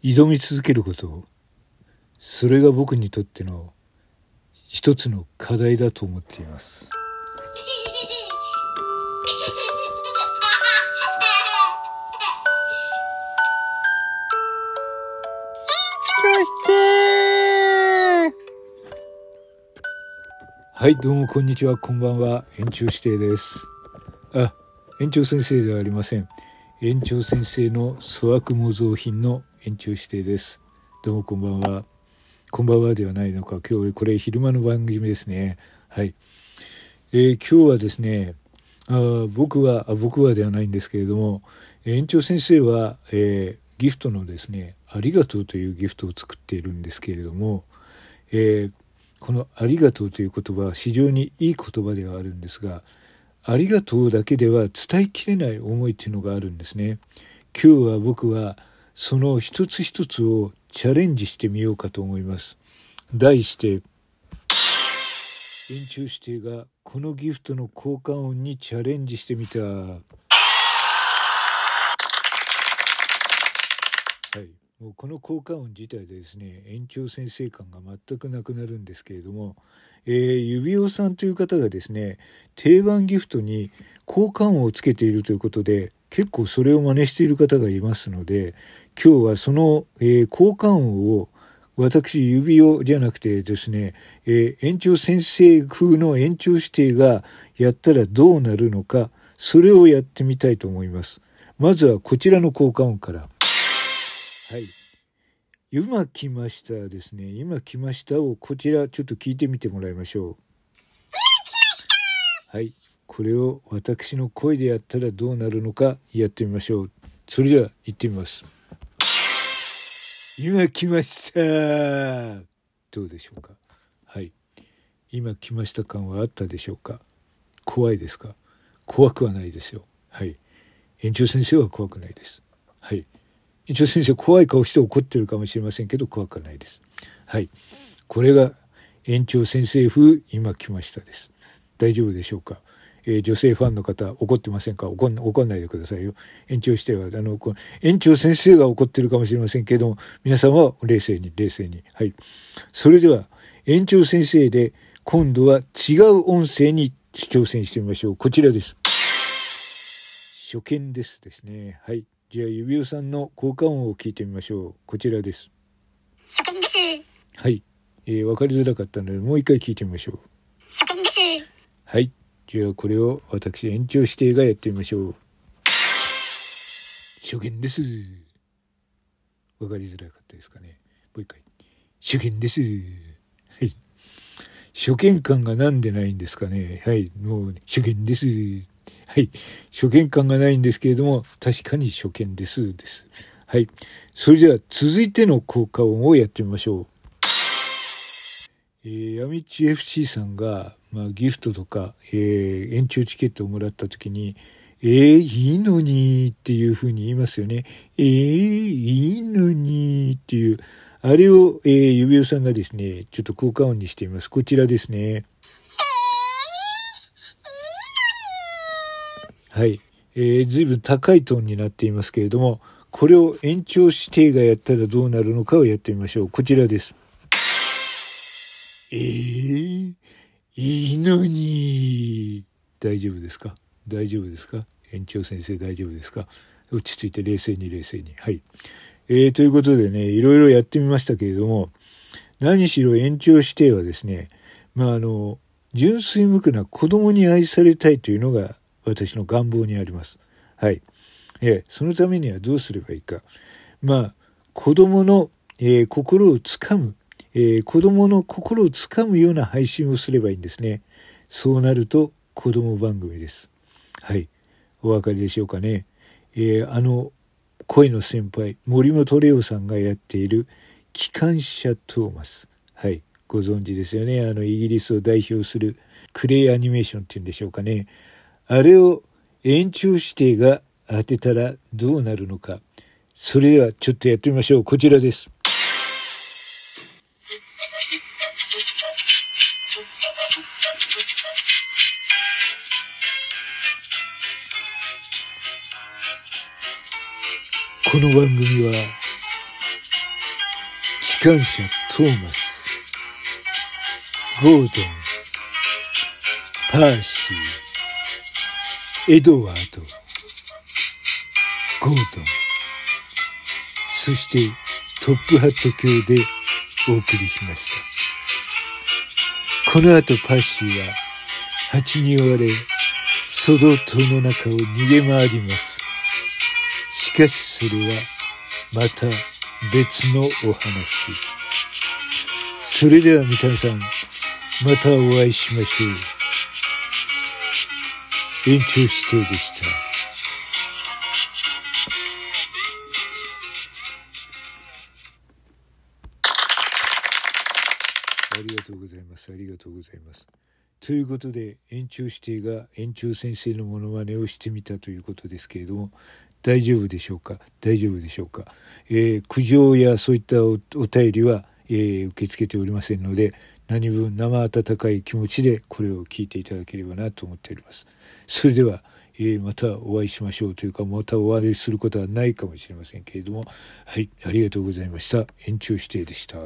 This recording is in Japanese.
挑み続けること。それが僕にとっての一つの課題だと思っています。はいどうもこんにちは。こんばんは。延長指定です。あ園長先生ではありません。園長先生の粗悪模造品の延長指定です。どうもこんばんは。こんばんはではないのか。今日これ昼間の番組ですね。はい。えー、今日はですねあ僕はあ僕はではないんですけれども園長先生は、えー、ギフトのですね「ありがとう」というギフトを作っているんですけれども、えー、この「ありがとう」という言葉は非常にいい言葉ではあるんですがありがとうだけでは伝えきれない思いっていうのがあるんですね。今日は僕はその一つ一つをチャレンジしてみようかと思います。題して、演中指定がこのギフトの効果音にチャレンジしてみた。はい。もうこの効果音自体でですね、延長先生感が全くなくなるんですけれども、えー、指輪さんという方がですね定番ギフトに交換音をつけているということで結構それを真似している方がいますので今日はその、えー、交換音を私指輪じゃなくてですね、えー、延長先生風の延長指定がやったらどうなるのかそれをやってみたいと思います。まずはこちらの交換音から。はい。今来ましたですね。今来ましたをこちらちょっと聞いてみてもらいましょう。はい。これを私の声でやったらどうなるのかやってみましょう。それでは行ってみます。今来ましたどうでしょうか？はい。今来ました感はあったでしょうか？怖いですか？怖くはないですよ。はい。園長先生は怖くないです。はい。一応先生怖い顔して怒ってるかもしれませんけど怖くはないです。はい。これが園長先生風今来ましたです。大丈夫でしょうか？えー、女性ファンの方怒ってませんか？怒ん怒んないでくださいよ。延長しては、あの、この延長先生が怒ってるかもしれませんけども、皆さんは冷静に、冷静に。はい。それでは、園長先生で、今度は違う音声に挑戦してみましょう。こちらです。初見ですですね。はい。じゃあ、指輪さんの効果音を聞いてみましょう。こちらです。初見です。はい。えー、わかりづらかったので、もう一回聞いてみましょう。初見です。はい。じゃあ、これを私、延長指定がやってみましょう。初見です。わかりづらかったですかね。もう一回。初見です。はい。初見感がなんでないんですかね。はい。もう、初見です。はい。初見感がないんですけれども、確かに初見です。です。はい。それでは続いての効果音をやってみましょう。えー、ヤミチ FC さんが、まあ、ギフトとか、えー、延長チケットをもらった時に、えー、いいのにっていうふうに言いますよね。えー、いいのにっていう、あれを、えー、指輪さんがですね、ちょっと効果音にしてみます。こちらですね。はい。えー、随分高いトーンになっていますけれども、これを延長指定がやったらどうなるのかをやってみましょう。こちらです。えー、いいのに。大丈夫ですか？大丈夫ですか？園長先生大丈夫ですか？落ち着いて冷静に冷静に。はい。えー、ということでね、いろいろやってみましたけれども、何しろ延長指定はですね、まあ、あの、純粋無垢な子供に愛されたいというのが私の願望にあります。はい。えー、そのためにはどうすればいいか。まあ、子供の、えー、心をつかむ、えー、子供の心をつかむような配信をすればいいんですね。そうなると子供番組です。はい。お分かりでしょうかね。えー、あの、恋の先輩、森本レオさんがやっている機関車トーマス。はい。ご存知ですよね。あの、イギリスを代表するクレイアニメーションっていうんでしょうかね。あれを延長指定が当てたらどうなるのか。それではちょっとやってみましょう。こちらです。この番組は機関車トーマス、ゴードン、パーシー、エドワード、ゴードン、そしてトップハット卿でお送りしました。この後パーシーは蜂に追われ、ソド島の中を逃げ回ります。しかしそれはまた別のお話。それでは皆さん、またお会いしましょう。延長指定でした。ありがとうございます。ありがとうございます。ということで、延長指定が延長先生のモノマネをしてみたということですけれども、大丈夫でしょうか？大丈夫でしょうか、えー、苦情やそういったお便りは、えー、受け付けておりませんので何分生温かい気持ちでこれを聞いていただければなと思っております。それでは、えー、またお会いしましょうというかまたお会いすることはないかもしれませんけれどもはいありがとうございました延長指定でした。